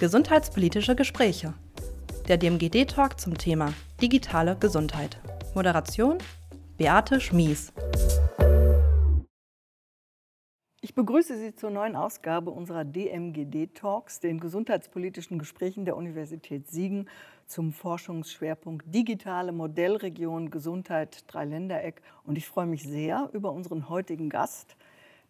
Gesundheitspolitische Gespräche. Der DMGD-Talk zum Thema digitale Gesundheit. Moderation Beate Schmies. Ich begrüße Sie zur neuen Ausgabe unserer DMGD-Talks, den gesundheitspolitischen Gesprächen der Universität Siegen zum Forschungsschwerpunkt Digitale Modellregion Gesundheit Dreiländereck. Und ich freue mich sehr über unseren heutigen Gast,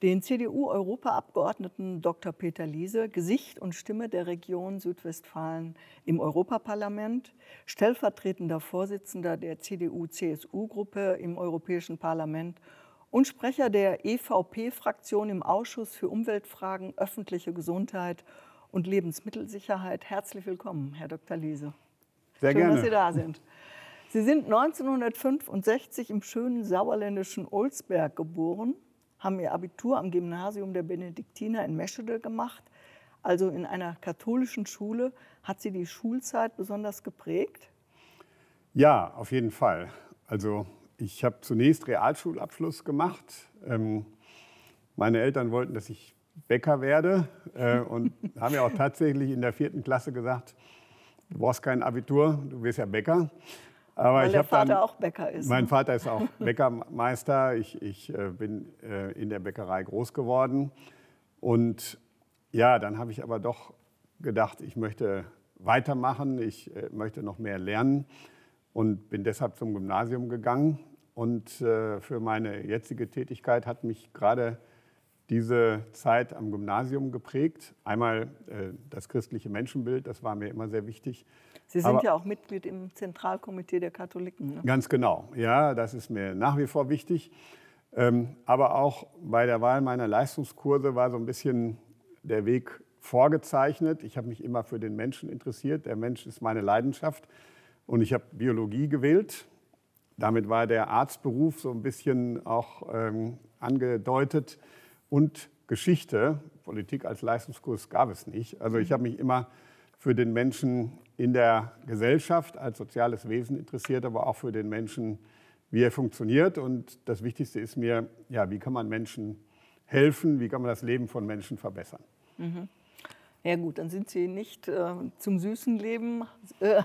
den CDU-Europaabgeordneten Dr. Peter Liese, Gesicht und Stimme der Region Südwestfalen im Europaparlament, stellvertretender Vorsitzender der CDU-CSU-Gruppe im Europäischen Parlament und Sprecher der EVP-Fraktion im Ausschuss für Umweltfragen, öffentliche Gesundheit und Lebensmittelsicherheit. Herzlich willkommen, Herr Dr. Liese. Sehr Schön, gerne. dass Sie da sind. Sie sind 1965 im schönen sauerländischen Olsberg geboren haben ihr Abitur am Gymnasium der Benediktiner in Meschede gemacht, also in einer katholischen Schule. Hat sie die Schulzeit besonders geprägt? Ja, auf jeden Fall. Also ich habe zunächst Realschulabschluss gemacht. Ähm, meine Eltern wollten, dass ich Bäcker werde äh, und haben ja auch tatsächlich in der vierten Klasse gesagt, du brauchst kein Abitur, du wirst ja Bäcker. Aber Weil der Vater dann, auch Bäcker ist. Mein ne? Vater ist auch Bäckermeister. Ich, ich äh, bin äh, in der Bäckerei groß geworden. Und ja, dann habe ich aber doch gedacht, ich möchte weitermachen, ich äh, möchte noch mehr lernen und bin deshalb zum Gymnasium gegangen. Und für meine jetzige Tätigkeit hat mich gerade diese Zeit am Gymnasium geprägt. Einmal das christliche Menschenbild, das war mir immer sehr wichtig. Sie sind Aber, ja auch Mitglied im Zentralkomitee der Katholiken. Ne? Ganz genau, ja, das ist mir nach wie vor wichtig. Ähm, aber auch bei der Wahl meiner Leistungskurse war so ein bisschen der Weg vorgezeichnet. Ich habe mich immer für den Menschen interessiert. Der Mensch ist meine Leidenschaft. Und ich habe Biologie gewählt. Damit war der Arztberuf so ein bisschen auch ähm, angedeutet. Und Geschichte, Politik als Leistungskurs gab es nicht. Also ich habe mich immer für den Menschen in der Gesellschaft als soziales Wesen interessiert, aber auch für den Menschen, wie er funktioniert. Und das Wichtigste ist mir, ja, wie kann man Menschen helfen, wie kann man das Leben von Menschen verbessern. Mhm. Ja gut, dann sind Sie nicht äh, zum süßen Leben äh,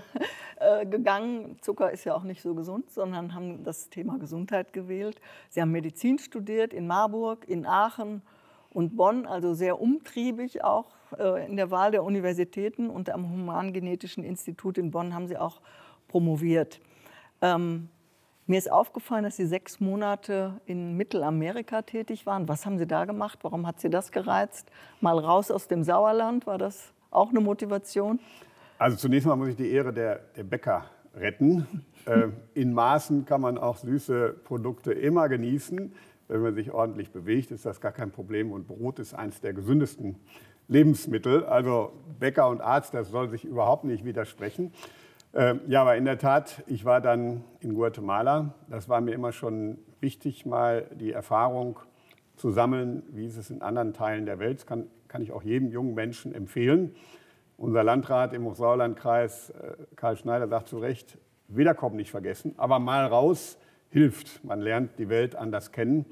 äh, gegangen. Zucker ist ja auch nicht so gesund, sondern haben das Thema Gesundheit gewählt. Sie haben Medizin studiert in Marburg, in Aachen und Bonn, also sehr umtriebig auch äh, in der Wahl der Universitäten und am Humangenetischen Institut in Bonn haben Sie auch promoviert. Ähm, mir ist aufgefallen, dass Sie sechs Monate in Mittelamerika tätig waren. Was haben Sie da gemacht? Warum hat Sie das gereizt? Mal raus aus dem Sauerland, war das auch eine Motivation? Also zunächst mal muss ich die Ehre der, der Bäcker retten. äh, in Maßen kann man auch süße Produkte immer genießen. Wenn man sich ordentlich bewegt, ist das gar kein Problem. Und Brot ist eines der gesündesten Lebensmittel. Also Bäcker und Arzt, das soll sich überhaupt nicht widersprechen. Ähm, ja, aber in der Tat, ich war dann in Guatemala. Das war mir immer schon wichtig, mal die Erfahrung zu sammeln, wie ist es in anderen Teilen der Welt. Das kann, kann ich auch jedem jungen Menschen empfehlen. Unser Landrat im Hochsauerlandkreis, äh, Karl Schneider, sagt zu Recht, Wiederkommen nicht vergessen, aber mal raus hilft. Man lernt die Welt anders kennen.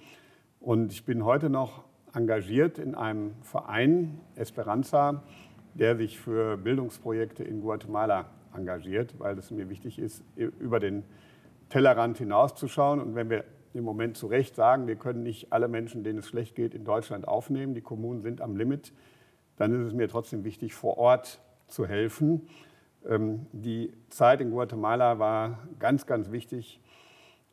Und ich bin heute noch engagiert in einem Verein, Esperanza, der sich für Bildungsprojekte in Guatemala engagiert, weil es mir wichtig ist, über den Tellerrand hinauszuschauen. Und wenn wir im Moment zu Recht sagen, wir können nicht alle Menschen, denen es schlecht geht, in Deutschland aufnehmen, die Kommunen sind am Limit, dann ist es mir trotzdem wichtig, vor Ort zu helfen. Ähm, die Zeit in Guatemala war ganz, ganz wichtig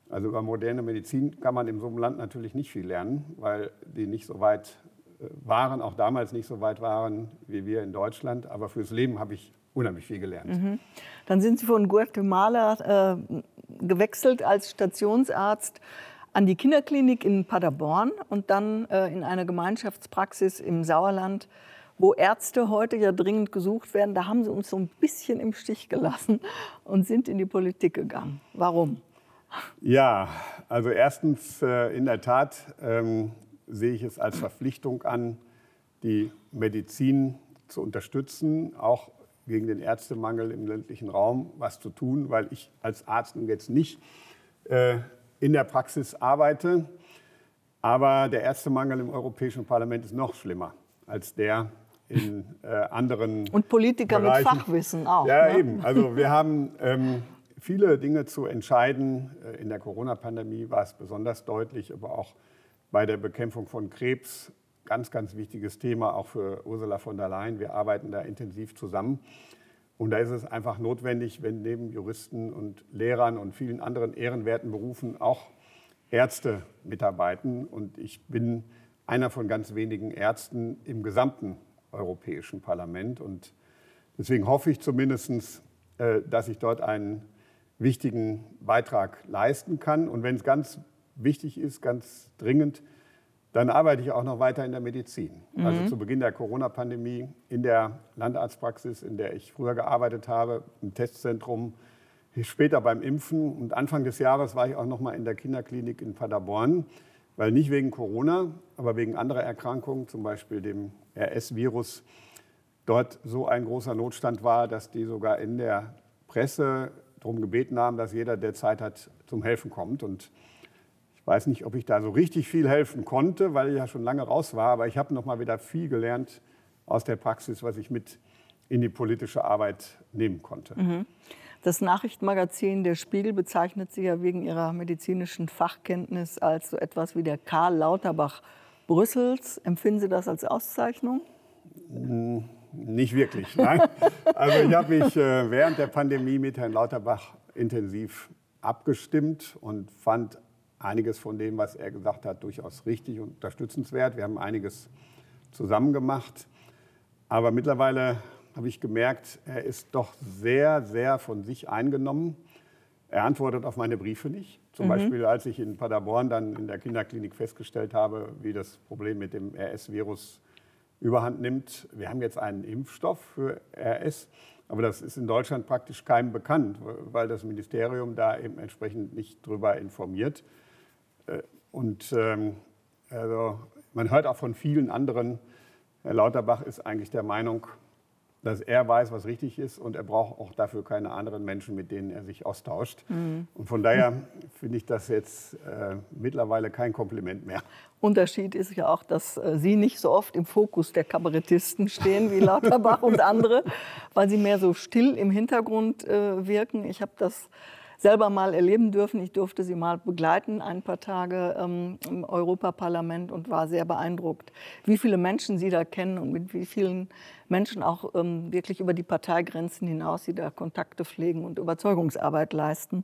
also über moderne Medizin kann man in so einem Land natürlich nicht viel lernen, weil die nicht so weit äh, waren, auch damals nicht so weit waren wie wir in Deutschland. Aber fürs Leben habe ich unheimlich viel gelernt. Mhm. Dann sind Sie von Guatemala äh, gewechselt als Stationsarzt an die Kinderklinik in Paderborn und dann äh, in eine Gemeinschaftspraxis im Sauerland, wo Ärzte heute ja dringend gesucht werden. Da haben Sie uns so ein bisschen im Stich gelassen und sind in die Politik gegangen. Warum? Ja, also erstens äh, in der Tat ähm, sehe ich es als Verpflichtung an, die Medizin zu unterstützen, auch gegen den Ärztemangel im ländlichen Raum was zu tun, weil ich als Arzt jetzt nicht äh, in der Praxis arbeite. Aber der Ärztemangel im Europäischen Parlament ist noch schlimmer als der in äh, anderen. Und Politiker Bereichen. mit Fachwissen auch. Ja, ne? eben. Also wir haben ähm, viele Dinge zu entscheiden. Äh, In der Corona-Pandemie war es besonders deutlich, aber auch bei der Bekämpfung von Krebs. Ganz, ganz wichtiges Thema, auch für Ursula von der Leyen. Wir arbeiten da intensiv zusammen. Und da ist es einfach notwendig, wenn neben Juristen und Lehrern und vielen anderen ehrenwerten Berufen auch Ärzte mitarbeiten. Und ich bin einer von ganz wenigen Ärzten im gesamten Europäischen Parlament. Und deswegen hoffe ich zumindest, äh, dass ich dort einen wichtigen Beitrag leisten kann. Und wenn es ganz wichtig ist, ganz dringend, dann arbeite ich auch noch weiter in der Medizin. Also zu Beginn der Corona-Pandemie in der Landarztpraxis, in der ich früher gearbeitet habe, im Testzentrum, später beim Impfen. Und Anfang des Jahres war ich auch noch mal in der Kinderklinik in Paderborn, weil nicht wegen Corona, aber wegen anderer Erkrankungen, zum Beispiel dem RS-Virus, dort so ein großer Notstand war, dass die sogar in der Presse darum gebeten haben, dass jeder, der Zeit hat, zum Helfen kommt. Und ich weiß nicht, ob ich da so richtig viel helfen konnte, weil ich ja schon lange raus war, aber ich habe noch mal wieder viel gelernt aus der Praxis, was ich mit in die politische Arbeit nehmen konnte. Das Nachrichtenmagazin Der Spiegel bezeichnet Sie ja wegen Ihrer medizinischen Fachkenntnis als so etwas wie der Karl Lauterbach Brüssels. Empfinden Sie das als Auszeichnung? Nicht wirklich, nein. Also ich habe mich äh, während der Pandemie mit Herrn Lauterbach intensiv abgestimmt und fand einiges von dem, was er gesagt hat, durchaus richtig und unterstützenswert. Wir haben einiges zusammen gemacht. Aber mittlerweile habe ich gemerkt, er ist doch sehr, sehr von sich eingenommen. Er antwortet auf meine Briefe nicht. Zum Beispiel, als ich in Paderborn dann in der Kinderklinik festgestellt habe, wie das Problem mit dem RS-Virus überhand nimmt. Wir haben jetzt einen Impfstoff für RS, aber das ist in Deutschland praktisch keinem bekannt, weil das Ministerium da eben entsprechend nicht drüber informiert. Äh, Und ähm, also man hört auch von vielen anderen, Herr Lauterbach ist eigentlich der Meinung, dass er weiß, was richtig ist und er braucht auch dafür keine anderen Menschen, mit denen er sich austauscht. Und von daher finde ich das jetzt äh, mittlerweile kein Kompliment mehr. Unterschied ist ja auch, dass äh, Sie nicht so oft im Fokus der Kabarettisten stehen wie Lauterbach und andere, weil Sie mehr so still im Hintergrund äh, wirken. Ich habe das selber mal erleben dürfen. Ich durfte Sie mal begleiten, ein paar Tage ähm, im Europaparlament und war sehr beeindruckt, wie viele Menschen Sie da kennen und mit wie vielen Menschen auch ähm, wirklich über die Parteigrenzen hinaus Sie da Kontakte pflegen und Überzeugungsarbeit leisten.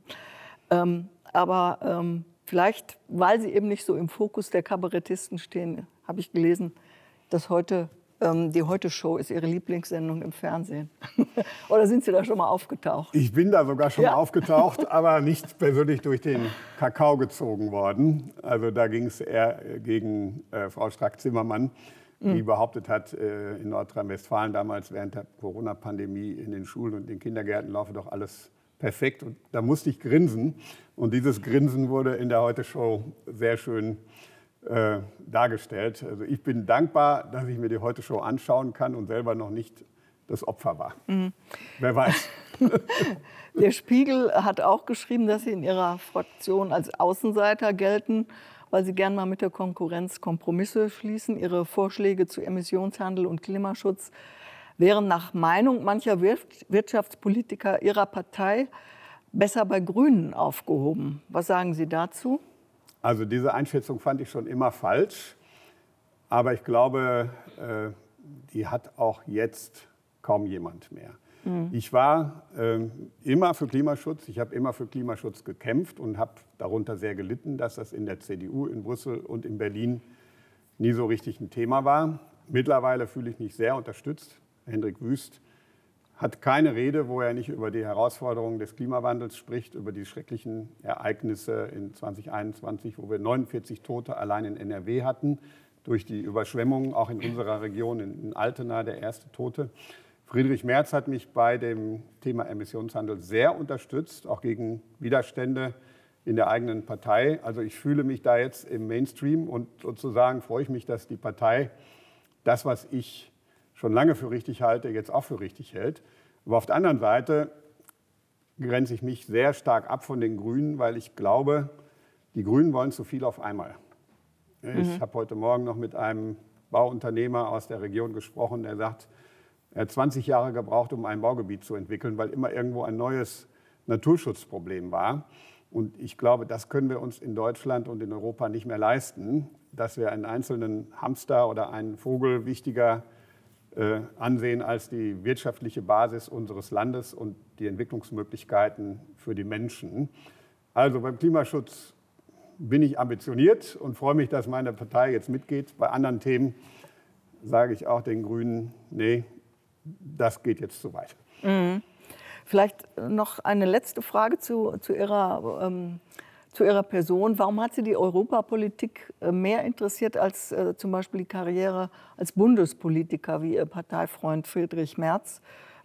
Ähm, aber ähm, vielleicht, weil Sie eben nicht so im Fokus der Kabarettisten stehen, habe ich gelesen, dass heute ähm, die Heute-Show ist Ihre Lieblingssendung im Fernsehen. Oder sind Sie da schon mal aufgetaucht? Ich bin da sogar schon Ja. mal aufgetaucht, aber nicht persönlich durch den Kakao gezogen worden. Also da ging es eher äh, gegen äh, Frau Strack-Zimmermann, die behauptet hat, äh, in Nordrhein-Westfalen damals während der Corona-Pandemie in den Schulen und den Kindergärten laufe doch alles perfekt. Und da musste ich grinsen. Und dieses Grinsen wurde in der Heute-Show sehr schön äh, dargestellt. Also ich bin dankbar, dass ich mir die Heute-Show anschauen kann und selber noch nicht das Opfer war. Wer weiß. Der Spiegel hat auch geschrieben, dass Sie in Ihrer Fraktion als Außenseiter gelten, weil Sie gern mal mit der Konkurrenz Kompromisse schließen. Ihre Vorschläge zu Emissionshandel und Klimaschutz wären nach Meinung mancher Wir- Wirtschaftspolitiker Ihrer Partei besser bei Grünen aufgehoben. Was sagen Sie dazu? Also diese Einschätzung fand ich schon immer falsch. Aber ich glaube, äh, die hat auch jetzt kaum jemand mehr. Ich war ähm, immer für Klimaschutz. Ich habe immer für Klimaschutz gekämpft und habe darunter sehr gelitten, dass das in der CDU in Brüssel und in Berlin nie so richtig ein Thema war. Mittlerweile fühle ich mich sehr unterstützt. Hendrik Wüst hat keine Rede, wo er nicht über die Herausforderungen des Klimawandels spricht, über die schrecklichen Ereignisse in 2021, wo wir 49 Tote allein in NRW hatten, durch die Überschwemmungen, auch in unserer Region, in Altena, der erste Tote. Friedrich Merz hat mich bei dem Thema Emissionshandel sehr unterstützt, auch gegen Widerstände in der eigenen Partei. Also ich fühle mich da jetzt im Mainstream und sozusagen freue ich mich, dass die Partei das, was ich schon lange für richtig halte, jetzt auch für richtig hält. Aber auf der anderen Seite grenze ich mich sehr stark ab von den Grünen, weil ich glaube, die Grünen wollen zu viel auf einmal. Ich habe heute Morgen noch mit einem Bauunternehmer aus der Region gesprochen, der sagt, er hat 20 Jahre gebraucht, um ein Baugebiet zu entwickeln, weil immer irgendwo ein neues Naturschutzproblem war. Und ich glaube, das können wir uns in Deutschland und in Europa nicht mehr leisten, dass wir einen einzelnen Hamster oder einen Vogel wichtiger ansehen als die wirtschaftliche Basis unseres Landes und die Entwicklungsmöglichkeiten für die Menschen. Also beim Klimaschutz bin ich ambitioniert und freue mich, dass meine Partei jetzt mitgeht. Bei anderen Themen sage ich auch den Grünen, nee, das geht jetzt zu weit. Mhm. Vielleicht noch eine letzte Frage zu, zu, ihrer, ähm, zu Ihrer Person. Warum hat Sie die Europapolitik äh, mehr interessiert als äh, zum Beispiel die Karriere als Bundespolitiker wie Ihr Parteifreund Friedrich Merz?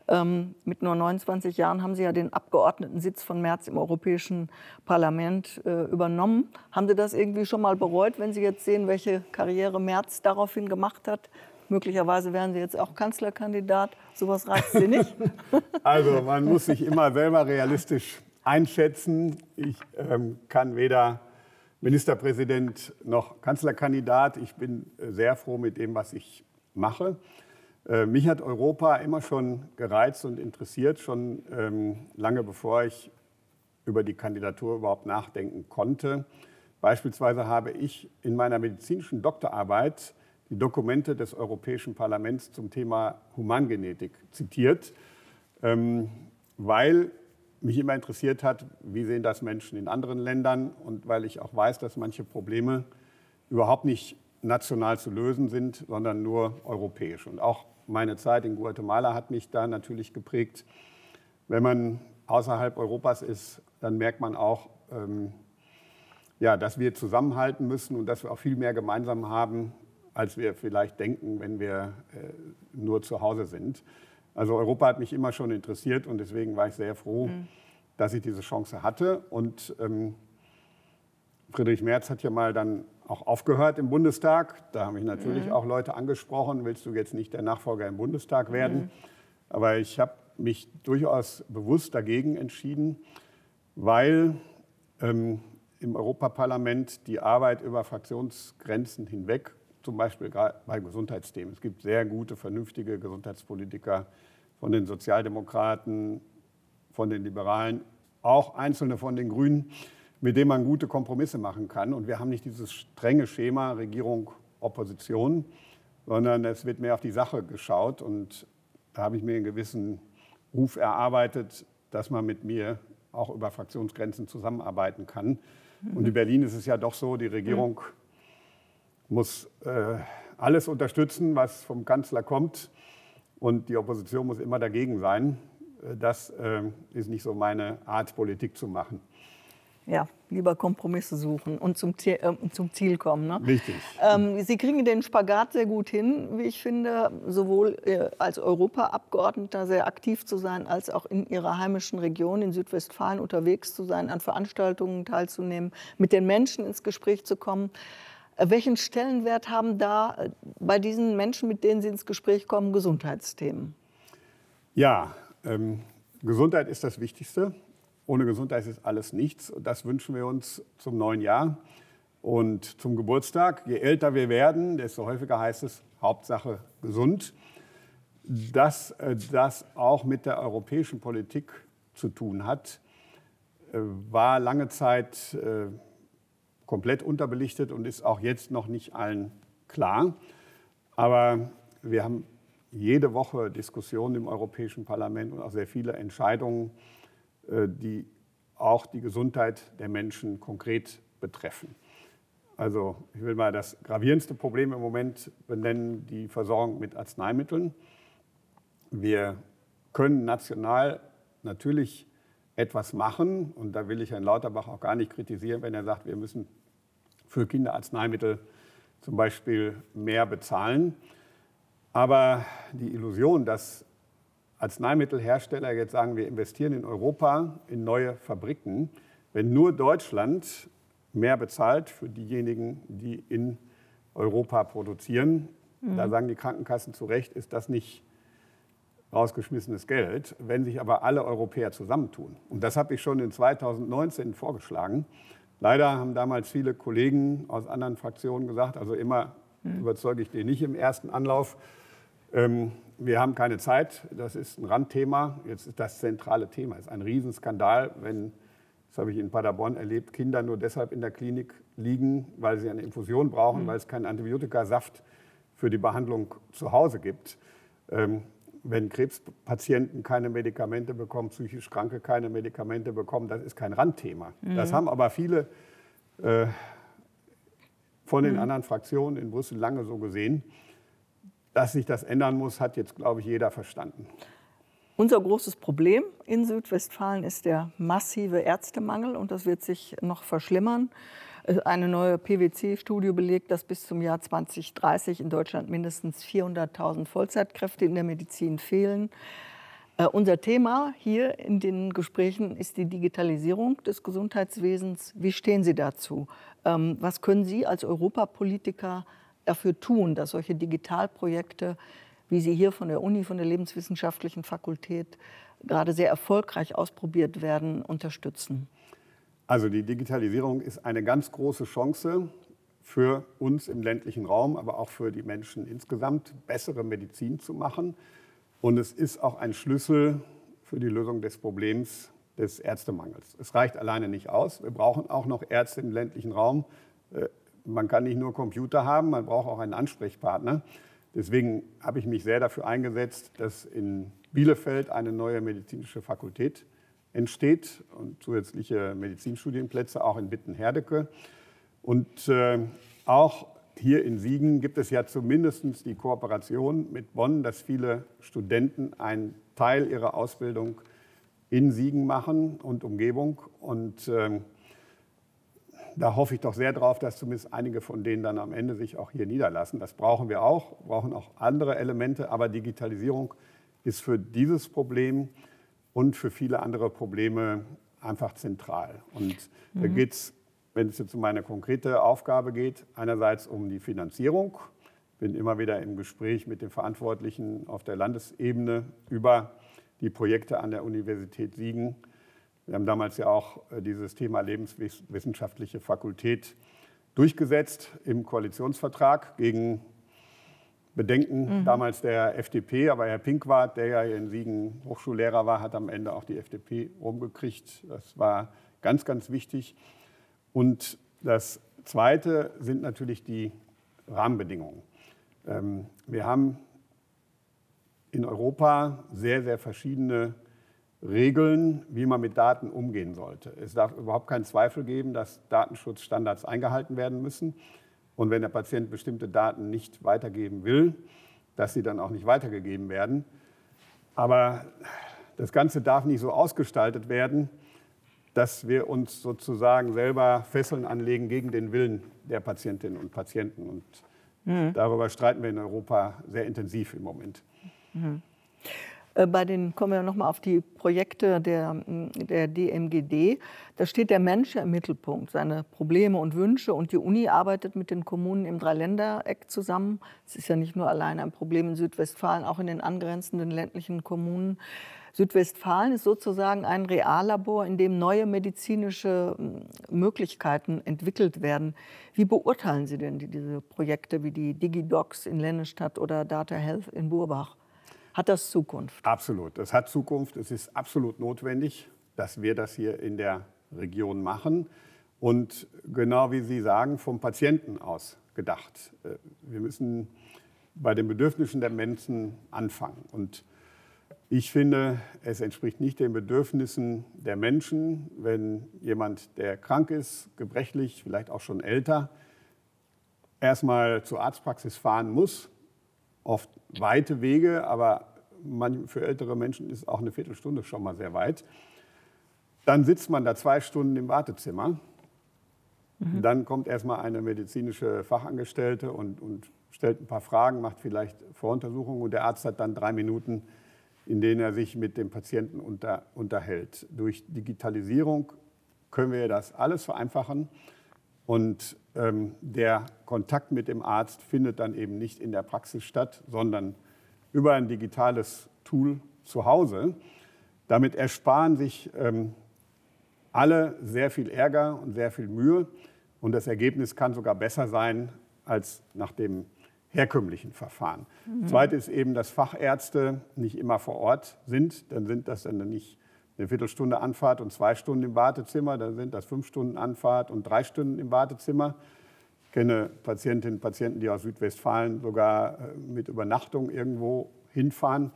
Ähm, mit nur 29 Jahren haben Sie ja den Abgeordnetensitz von Merz im Europäischen Parlament äh, übernommen. Haben Sie das irgendwie schon mal bereut, wenn Sie jetzt sehen, welche Karriere Merz daraufhin gemacht hat? Möglicherweise wären Sie jetzt auch Kanzlerkandidat. Sowas reizt Sie nicht? Also man muss sich immer selber realistisch einschätzen. Ich ähm, kann weder Ministerpräsident noch Kanzlerkandidat. Ich bin äh, sehr froh mit dem, was ich mache. Äh, mich hat Europa immer schon gereizt und interessiert, schon ähm, lange bevor ich über die Kandidatur überhaupt nachdenken konnte. Beispielsweise habe ich in meiner medizinischen Doktorarbeit die Dokumente des Europäischen Parlaments zum Thema Humangenetik zitiert, ähm, weil mich immer interessiert hat, wie sehen das Menschen in anderen Ländern und weil ich auch weiß, dass manche Probleme überhaupt nicht national zu lösen sind, sondern nur europäisch. Und auch meine Zeit in Guatemala hat mich da natürlich geprägt. Wenn man außerhalb Europas ist, dann merkt man auch, ähm, ja, dass wir zusammenhalten müssen und dass wir auch viel mehr gemeinsam haben, als wir vielleicht denken, wenn wir äh, nur zu Hause sind. Also Europa hat mich immer schon interessiert und deswegen war ich sehr froh, mhm. dass ich diese Chance hatte. Und ähm, Friedrich Merz hat ja mal dann auch aufgehört im Bundestag. Da haben mich natürlich mhm. auch Leute angesprochen, willst du jetzt nicht der Nachfolger im Bundestag werden? Mhm. Aber ich habe mich durchaus bewusst dagegen entschieden, weil ähm, im Europaparlament die Arbeit über Fraktionsgrenzen hinweg zum Beispiel bei Gesundheitsthemen. Es gibt sehr gute, vernünftige Gesundheitspolitiker von den Sozialdemokraten, von den Liberalen, auch einzelne von den Grünen, mit denen man gute Kompromisse machen kann. Und wir haben nicht dieses strenge Schema Regierung, Opposition, sondern es wird mehr auf die Sache geschaut. Und da habe ich mir einen gewissen Ruf erarbeitet, dass man mit mir auch über Fraktionsgrenzen zusammenarbeiten kann. Und in Berlin ist es ja doch so, die Regierung mhm muss äh, alles unterstützen, was vom Kanzler kommt. Und die Opposition muss immer dagegen sein. Äh, das äh, ist nicht so meine Art, Politik zu machen. Ja, lieber Kompromisse suchen und zum, Ziel, äh, zum Ziel kommen. Ne? Richtig. Ähm, Sie kriegen den Spagat sehr gut hin, wie ich finde, sowohl äh, als Europaabgeordneter sehr aktiv zu sein, als auch in Ihrer heimischen Region in Südwestfalen unterwegs zu sein, an Veranstaltungen teilzunehmen, mit den Menschen ins Gespräch zu kommen. Äh, welchen Stellenwert haben da äh, bei diesen Menschen, mit denen Sie ins Gespräch kommen, Gesundheitsthemen? Ja, ähm, Gesundheit ist das Wichtigste. Ohne Gesundheit ist alles nichts. Das wünschen wir uns zum neuen Jahr und zum Geburtstag. Je älter wir werden, desto häufiger heißt es Hauptsache gesund. Dass äh, das auch mit der europäischen Politik zu tun hat, war lange Zeit komplett unterbelichtet und ist auch jetzt noch nicht allen klar. Aber wir haben jede Woche Diskussionen im Europäischen Parlament und auch sehr viele Entscheidungen, äh, die auch die Gesundheit der Menschen konkret betreffen. Also ich will mal das gravierendste Problem im Moment benennen, die Versorgung mit Arzneimitteln. Wir können national natürlich etwas machen und da will ich Herrn Lauterbach auch gar nicht kritisieren, wenn er sagt, wir müssen für Kinderarzneimittel zum Beispiel mehr bezahlen. Aber die Illusion, dass Arzneimittelhersteller jetzt sagen, wir investieren in Europa in neue Fabriken, wenn nur Deutschland mehr bezahlt für diejenigen, die in Europa produzieren, mhm. da sagen die Krankenkassen zu Recht, ist das nicht rausgeschmissenes Geld. Wenn sich aber alle Europäer zusammentun, und das habe ich schon in 2019 vorgeschlagen, Leider haben damals viele Kollegen aus anderen Fraktionen gesagt, also immer mhm. überzeuge ich den nicht im ersten Anlauf. Ähm, wir haben keine Zeit, das ist ein Randthema. Jetzt ist das zentrale Thema. Es ist ein Riesenskandal, wenn, das habe ich in Paderborn erlebt, Kinder nur deshalb in der Klinik liegen, weil sie eine Infusion brauchen, mhm. weil es keinen Antibiotikasaft für die Behandlung zu Hause gibt. Ähm, wenn Krebspatienten keine Medikamente bekommen, psychisch Kranke keine Medikamente bekommen, das ist kein Randthema. Mhm. Das haben aber viele äh, von den mhm. anderen Fraktionen in Brüssel lange so gesehen. Dass sich das ändern muss, hat jetzt, glaube ich, jeder verstanden. Unser großes Problem in Südwestfalen ist der massive Ärztemangel und das wird sich noch verschlimmern. Äh, eine neue PwC-Studie belegt, dass bis zum Jahr 2030 in Deutschland mindestens 400.000 Vollzeitkräfte in der Medizin fehlen. Uh, unser Thema hier in den Gesprächen ist die Digitalisierung des Gesundheitswesens. Wie stehen Sie dazu? Ähm, was können Sie als Europapolitiker dafür tun, dass solche Digitalprojekte, wie sie hier von der Uni, von der Lebenswissenschaftlichen Fakultät gerade sehr erfolgreich ausprobiert werden, unterstützen? Also die Digitalisierung ist eine ganz große Chance für uns im ländlichen Raum, aber auch für die Menschen insgesamt, bessere Medizin zu machen. Und es ist auch ein Schlüssel für die Lösung des Problems des Ärztemangels. Es reicht alleine nicht aus. Wir brauchen auch noch Ärzte im ländlichen Raum. Äh, man kann nicht nur Computer haben, man braucht auch einen Ansprechpartner. Deswegen habe ich mich sehr dafür eingesetzt, dass in Bielefeld eine neue medizinische Fakultät entsteht und zusätzliche Medizinstudienplätze auch in Bitten-Herdecke. Und äh, auch hier in Siegen gibt es ja zumindest die Kooperation mit Bonn, dass viele Studenten einen Teil ihrer Ausbildung in Siegen machen und Umgebung. Und äh, da hoffe ich doch sehr drauf, dass zumindest einige von denen dann am Ende sich auch hier niederlassen. Das brauchen wir auch, brauchen auch andere Elemente, aber Digitalisierung ist für dieses Problem und für viele andere Probleme einfach zentral. Und mhm. da geht es, wenn es jetzt um meine konkrete Aufgabe geht, einerseits um die Finanzierung. Ich bin immer wieder im Gespräch mit den Verantwortlichen auf der Landesebene über die Projekte an der Universität Siegen. Wir haben damals ja auch äh, dieses Thema Lebenswissenschaftliche Fakultät durchgesetzt im Koalitionsvertrag gegen Bedenken mhm. damals der FDP, aber Herr Pinkwart, der ja in Siegen Hochschullehrer war, hat am Ende auch die FDP rumgekriegt. Das war ganz, ganz wichtig. Und das Zweite sind natürlich die Rahmenbedingungen. Ähm, wir haben in Europa sehr, sehr verschiedene Regeln, wie man mit Daten umgehen sollte. Es darf überhaupt keinen Zweifel geben, dass Datenschutzstandards eingehalten werden müssen und wenn der Patient bestimmte Daten nicht weitergeben will, dass sie dann auch nicht weitergegeben werden. Aber das Ganze darf nicht so ausgestaltet werden, dass wir uns sozusagen selber Fesseln anlegen gegen den Willen der Patientinnen und Patienten. Und mhm. darüber streiten wir in Europa sehr intensiv im Moment. Mhm. Äh, bei den kommen wir nochmal auf die Projekte der, der DMGD. Da steht der Mensch im Mittelpunkt, seine Probleme und Wünsche. Und die Uni arbeitet mit den Kommunen im Dreiländereck zusammen. Es ist ja nicht nur allein ein Problem in Südwestfalen, auch in den angrenzenden ländlichen Kommunen. Südwestfalen ist sozusagen ein Reallabor, in dem neue medizinische Möglichkeiten entwickelt werden. Wie beurteilen Sie denn diese Projekte wie die DigiDocs in Lennestadt oder Data Health in Burbach? Hat das Zukunft? Absolut. Das hat Zukunft. Es ist absolut notwendig, dass wir das hier in der Region machen. Und genau wie Sie sagen, vom Patienten aus gedacht. Äh, wir müssen bei den Bedürfnissen der Menschen anfangen. Und ich finde, es entspricht nicht den Bedürfnissen der Menschen, wenn jemand, der krank ist, gebrechlich, vielleicht auch schon älter, erstmal zur Arztpraxis fahren muss, oft weite Wege, aber für ältere Menschen ist auch eine Viertelstunde schon mal sehr weit. Dann sitzt man da zwei Stunden im Wartezimmer. Mhm. Dann kommt erstmal eine medizinische Fachangestellte und, und stellt ein paar Fragen, macht vielleicht Voruntersuchungen und der Arzt hat dann drei Minuten, in denen er sich mit dem Patienten unter, unterhält. Durch Digitalisierung können wir das alles vereinfachen und ähm, der Kontakt mit dem Arzt findet dann eben nicht in der Praxis statt, sondern über ein digitales Tool zu Hause. Damit ersparen sich ähm, alle sehr viel Ärger und sehr viel Mühe. Und das Ergebnis kann sogar besser sein, als nach dem herkömmlichen Verfahren. Mhm. Zweite ist eben, dass Fachärzte nicht immer vor Ort sind. Dann sind das dann nicht eine Viertelstunde Anfahrt und zwei Stunden im Wartezimmer. Dann sind das fünf Stunden Anfahrt und drei Stunden im Wartezimmer. Ich kenne Patientinnen und Patienten, die aus Südwestfalen sogar äh, mit Übernachtung irgendwo hinfahren.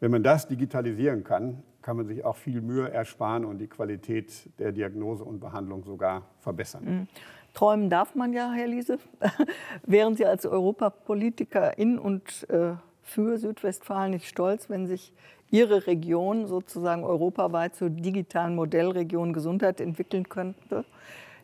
Wenn man das digitalisieren kann, kann man sich auch viel Mühe ersparen und die Qualität der Diagnose und Behandlung sogar verbessern. Mhm. Träumen darf man ja, Herr Liese. Wären Sie als Europapolitiker in und äh, für Südwestfalen nicht stolz, wenn sich Ihre Region sozusagen europaweit zur digitalen Modellregion Gesundheit entwickeln könnte?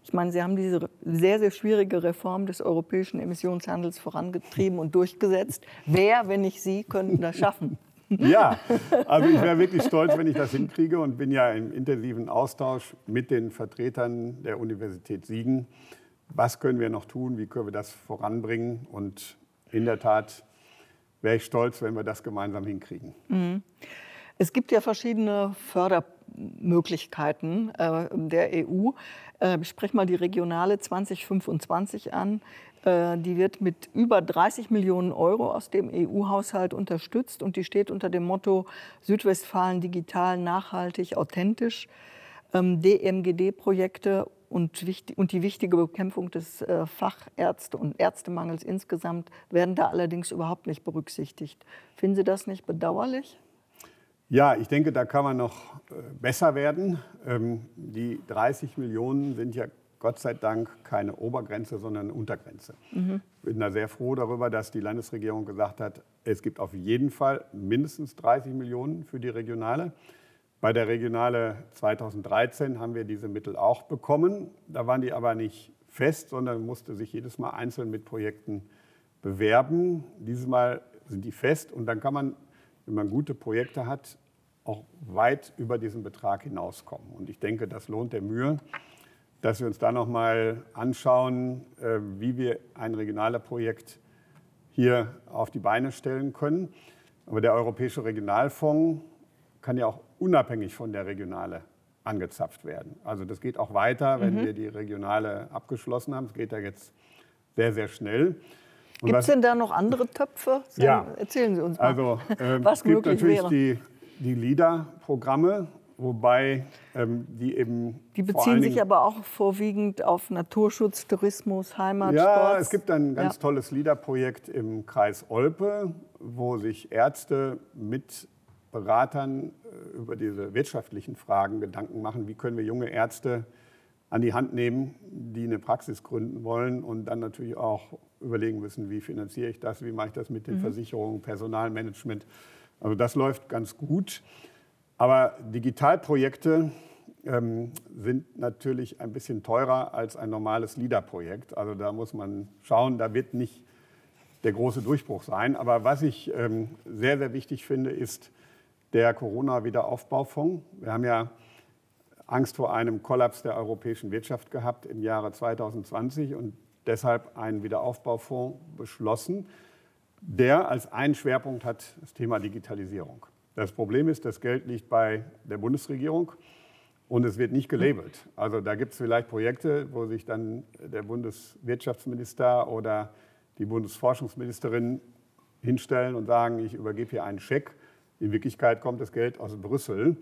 Ich meine, Sie haben diese sehr, sehr schwierige Reform des europäischen Emissionshandels vorangetrieben und durchgesetzt. Wer, wenn nicht Sie, könnten das schaffen? Ja, also ich wäre wirklich stolz, wenn ich das hinkriege und bin ja im intensiven Austausch mit den Vertretern der Universität Siegen. Was können wir noch tun? Wie können wir das voranbringen? Und in der Tat wäre ich stolz, wenn wir das gemeinsam hinkriegen. Mhm. Es gibt ja verschiedene Fördermöglichkeiten äh, der EU. Äh, ich spreche mal die regionale 2025 an. Äh, die wird mit über 30 Millionen Euro aus dem EU-Haushalt unterstützt und die steht unter dem Motto Südwestfalen digital, nachhaltig, authentisch. Ähm, DMGD-Projekte und, und, die wichtige Bekämpfung des äh, Fachärzte- und Ärztemangels insgesamt werden da allerdings überhaupt nicht berücksichtigt. Finden Sie das nicht bedauerlich? Ja, ich denke, da kann man noch äh, besser werden. Ähm, die 30 Millionen sind ja Gott sei Dank keine Obergrenze, sondern eine Untergrenze. Mhm. Ich bin da sehr froh darüber, dass die Landesregierung gesagt hat, es gibt auf jeden Fall mindestens 30 Millionen für die Regionale. Bei der Regionale 2013 haben wir diese Mittel auch bekommen. Da waren die aber nicht fest, sondern musste sich jedes Mal einzeln mit Projekten bewerben. Dieses Mal sind die fest und dann kann man, wenn man gute Projekte hat, auch weit über diesen Betrag hinauskommen. Und ich denke, das lohnt der Mühe dass wir uns da noch mal anschauen, äh, wie wir ein regionales Projekt hier auf die Beine stellen können. Aber der Europäische Regionalfonds kann ja auch unabhängig von der Regionale angezapft werden. Also das geht auch weiter, wenn mhm. wir die Regionale abgeschlossen haben. Es geht ja jetzt sehr, sehr schnell. Gibt es denn da noch andere Töpfe? Ja. Erzählen Sie uns mal, also, äh, was es gibt möglich natürlich wäre. die, die LIDA-Programme, wobei ähm, die eben. Die beziehen sich aber auch vorwiegend auf Naturschutz, Tourismus, Heimat. Ja, es gibt ein ganz ja. tolles LIDA-Projekt im Kreis Olpe, wo sich Ärzte mit Beratern äh, über diese wirtschaftlichen Fragen Gedanken machen. Wie können wir junge Ärzte an die Hand nehmen, die eine Praxis gründen wollen und dann natürlich auch überlegen müssen, wie finanziere ich das, wie mache ich das mit den mhm. Versicherungen, Personalmanagement. Also das läuft ganz gut. Aber Digitalprojekte ähm, sind natürlich ein bisschen teurer als ein normales LIDA-Projekt. Also da muss man schauen, da wird nicht der große Durchbruch sein. Aber was ich ähm, sehr, sehr wichtig finde, ist der Corona-Wiederaufbaufonds. Wir haben ja Angst vor einem Kollaps der europäischen Wirtschaft gehabt im Jahre 2020 und deshalb einen Wiederaufbaufonds beschlossen, der als einen Schwerpunkt hat das Thema Digitalisierung. Das Problem ist, das Geld liegt bei der Bundesregierung und es wird nicht gelabelt. Also da gibt es vielleicht Projekte, wo sich dann der Bundeswirtschaftsminister oder die Bundesforschungsministerin hinstellen und sagen, ich übergebe hier einen Scheck. In Wirklichkeit kommt das Geld aus Brüssel.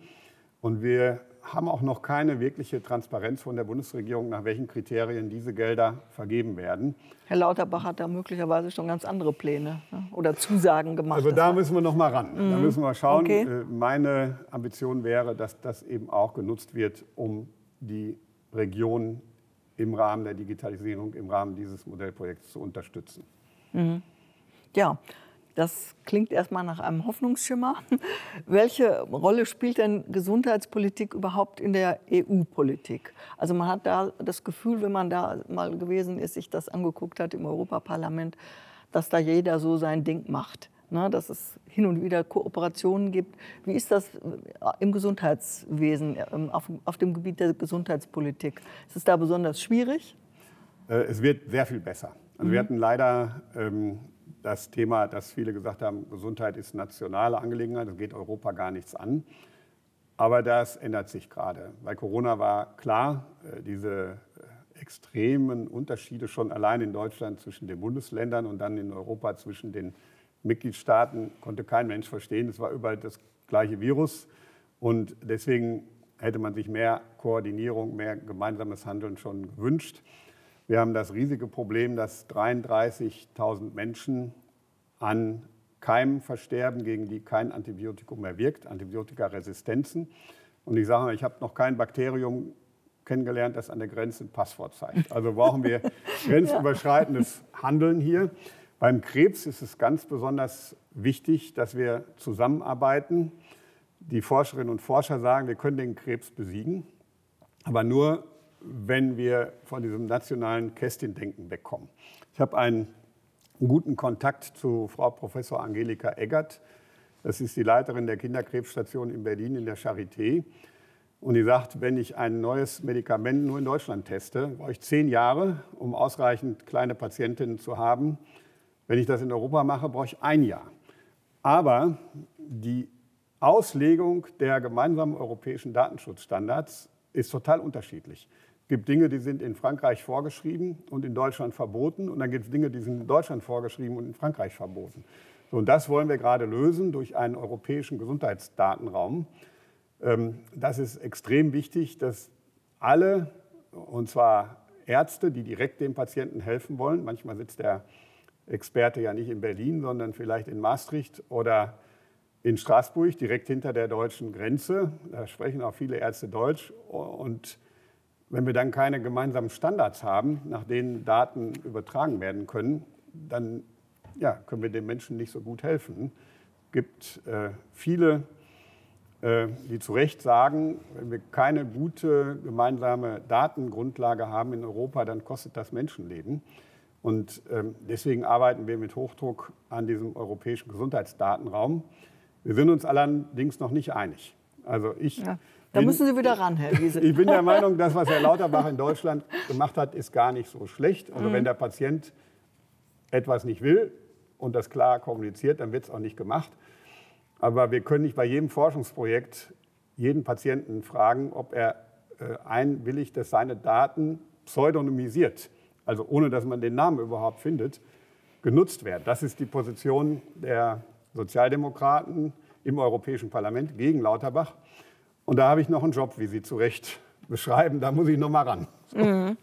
Und wir haben auch noch keine wirkliche Transparenz von der Bundesregierung, nach welchen Kriterien diese Gelder vergeben werden. Herr Lauterbach hat da möglicherweise schon ganz andere Pläne ne? oder Zusagen gemacht. Also da müssen wir noch mal ran. Mhm. Da müssen wir schauen. Okay. Äh, meine Ambition wäre, dass das eben auch genutzt wird, um die Region im Rahmen der Digitalisierung, im Rahmen dieses Modellprojekts zu unterstützen. Mhm. Ja, das klingt erstmal nach einem Hoffnungsschimmer. Welche Rolle spielt denn Gesundheitspolitik überhaupt in der EU-Politik? Also man hat da das Gefühl, wenn man da mal gewesen ist, sich das angeguckt hat im Europaparlament, dass da jeder so sein Ding macht. Ne, dass es hin und wieder Kooperationen gibt. Wie ist das äh, im Gesundheitswesen, ähm, auf, auf dem Gebiet der Gesundheitspolitik? Ist es da besonders schwierig? Äh, es wird sehr viel besser. Also mhm. Wir hatten leider ähm, das Thema, dass viele gesagt haben, Gesundheit ist nationale Angelegenheit, das geht Europa gar nichts an. Aber das ändert sich gerade. Bei Corona war klar, äh, diese extremen Unterschiede schon allein in Deutschland zwischen den Bundesländern und dann in Europa zwischen den Mitgliedstaaten. Konnte kein Mensch verstehen. Es war überall das gleiche Virus. Und deswegen hätte man sich mehr Koordinierung, mehr gemeinsames Handeln schon gewünscht. Wir haben das riesige Problem, dass 33.000 Menschen an Keimen versterben, gegen die kein Antibiotikum mehr wirkt, Antibiotikaresistenzen. Und ich sage mal, ich habe noch kein Bakterium kennengelernt, das an der Grenze ein Passwort zeigt. Also brauchen wir grenzüberschreitendes Handeln hier. Beim Krebs ist es ganz besonders wichtig, dass wir zusammenarbeiten. Die Forscherinnen und Forscher sagen, wir können den Krebs besiegen, aber nur, wenn wir von diesem nationalen Kästchendenken wegkommen. Ich habe einen guten Kontakt zu Frau Professor Angelika Eggert. Das ist die Leiterin der Kinderkrebsstation in Berlin in der Charité. Und die sagt, wenn ich ein neues Medikament nur in Deutschland teste, brauche ich zehn Jahre, um ausreichend kleine Patientinnen zu haben. Wenn ich das in Europa mache, brauche ich ein Jahr. Aber die Auslegung der gemeinsamen europäischen Datenschutzstandards ist total unterschiedlich. Es gibt Dinge, die sind in Frankreich vorgeschrieben und in Deutschland verboten. Und dann gibt es Dinge, die sind in Deutschland vorgeschrieben und in Frankreich verboten. So, und das wollen wir gerade lösen durch einen europäischen Gesundheitsdatenraum. Ähm, das ist extrem wichtig, dass alle, und zwar Ärzte, die direkt dem Patienten helfen wollen, manchmal sitzt der Experte ja nicht in Berlin, sondern vielleicht in Maastricht oder in Straßburg, direkt hinter der deutschen Grenze. Da sprechen auch viele Ärzte Deutsch. Und wenn wir dann keine gemeinsamen Standards haben, nach denen Daten übertragen werden können, dann ja, können wir den Menschen nicht so gut helfen. Es gibt äh, viele, äh, die zu Recht sagen, wenn wir keine gute gemeinsame Datengrundlage haben in Europa, dann kostet das Menschenleben. Und ähm, deswegen arbeiten wir mit Hochdruck an diesem europäischen Gesundheitsdatenraum. Wir sind uns allerdings noch nicht einig. Also ich ja. Da bin, müssen Sie wieder ran, Herr Wiese. Ich bin der Meinung, das, was Herr Lauterbach in Deutschland gemacht hat, ist gar nicht so schlecht. Also mhm. wenn der Patient etwas nicht will und das klar kommuniziert, dann wird es auch nicht gemacht. Aber wir können nicht bei jedem Forschungsprojekt jeden Patienten fragen, ob er äh, einwilligt, dass seine Daten pseudonymisiert, also ohne dass man den Namen überhaupt findet, genutzt werden. Das ist die Position der Sozialdemokraten im Europäischen Parlament gegen Lauterbach. Und da habe ich noch einen Job, wie Sie zu Recht beschreiben. Da muss ich noch mal ran. Mhm.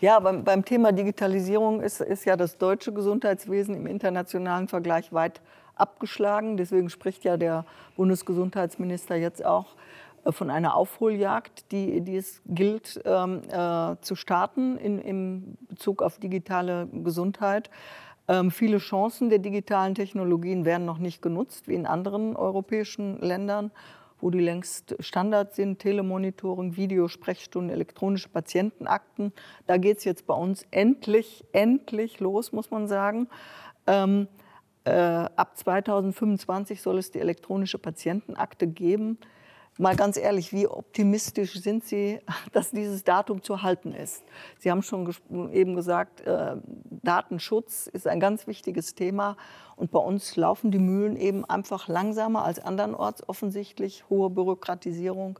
Ja, beim, beim, Thema Digitalisierung ist, ist ja das deutsche Gesundheitswesen im internationalen Vergleich weit abgeschlagen. Deswegen spricht ja der Bundesgesundheitsminister jetzt auch äh, von einer Aufholjagd, die, die es gilt ähm, äh, zu starten in, im Bezug auf digitale Gesundheit. Ähm, viele Chancen der digitalen Technologien werden noch nicht genutzt, wie in anderen europäischen Ländern wo die längst Standard sind, Telemonitoring, Videosprechstunden, elektronische Patientenakten. Da geht es jetzt bei uns endlich, endlich los, muss man sagen. Ähm, äh, ab 2025 soll es die elektronische Patientenakte geben. Mal ganz ehrlich, wie optimistisch sind Sie, dass dieses Datum zu halten ist? Sie haben schon eben gesagt, äh, Datenschutz ist ein ganz wichtiges Thema. Und bei uns laufen die Mühlen eben einfach langsamer als andernorts, offensichtlich hohe Bürokratisierung.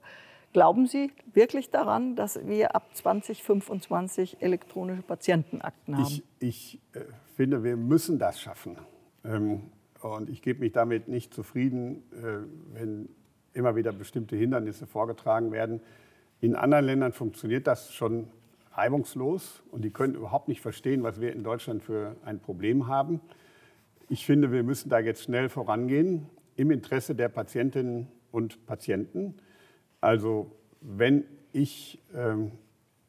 Glauben Sie wirklich daran, dass wir ab 2025 elektronische Patientenakten haben? Ich, ich äh, finde, wir müssen das schaffen. Ähm, und ich gebe mich damit nicht zufrieden, äh, wenn immer wieder bestimmte Hindernisse vorgetragen werden. In anderen Ländern funktioniert das schon reibungslos und die können überhaupt nicht verstehen, was wir in Deutschland für ein Problem haben. Ich finde, wir müssen da jetzt schnell vorangehen im Interesse der Patientinnen und Patienten. Also wenn ich, ähm,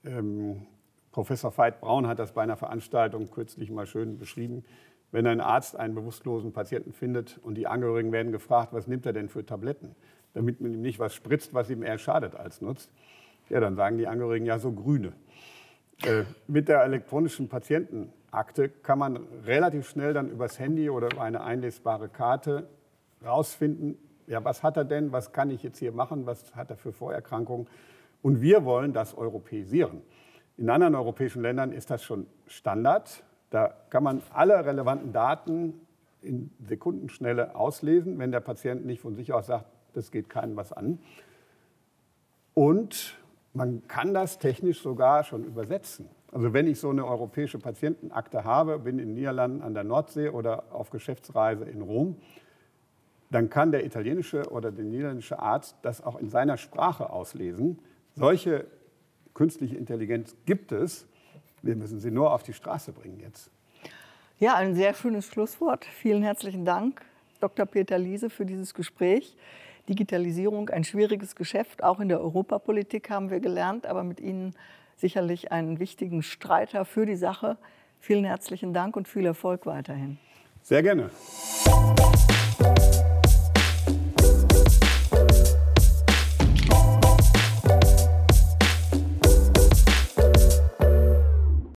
ähm, Professor Veit-Braun hat das bei einer Veranstaltung kürzlich mal schön beschrieben, wenn ein Arzt einen bewusstlosen Patienten findet und die Angehörigen werden gefragt, was nimmt er denn für Tabletten? Damit man ihm nicht was spritzt, was ihm eher schadet als nutzt. Ja, dann sagen die Angehörigen ja so grüne. Äh, mit der elektronischen Patientenakte kann man relativ schnell dann übers Handy oder über eine einlesbare Karte rausfinden, ja, was hat er denn, was kann ich jetzt hier machen, was hat er für Vorerkrankungen. Und wir wollen das europäisieren. In anderen europäischen Ländern ist das schon Standard. Da kann man alle relevanten Daten in Sekundenschnelle auslesen, wenn der Patient nicht von sich aus sagt, das geht keinem was an. Und man kann das technisch sogar schon übersetzen. Also wenn ich so eine europäische Patientenakte habe, bin in den Niederlanden an der Nordsee oder auf Geschäftsreise in Rom, dann kann der italienische oder der niederländische Arzt das auch in seiner Sprache auslesen. Solche künstliche Intelligenz gibt es. Wir müssen sie nur auf die Straße bringen jetzt. Ja, ein sehr schönes Schlusswort. Vielen herzlichen Dank, Dr. Peter Liese, für dieses Gespräch. Digitalisierung, ein schwieriges Geschäft, auch in der Europapolitik haben wir gelernt, aber mit Ihnen sicherlich einen wichtigen Streiter für die Sache. Vielen herzlichen Dank und viel Erfolg weiterhin. Sehr gerne.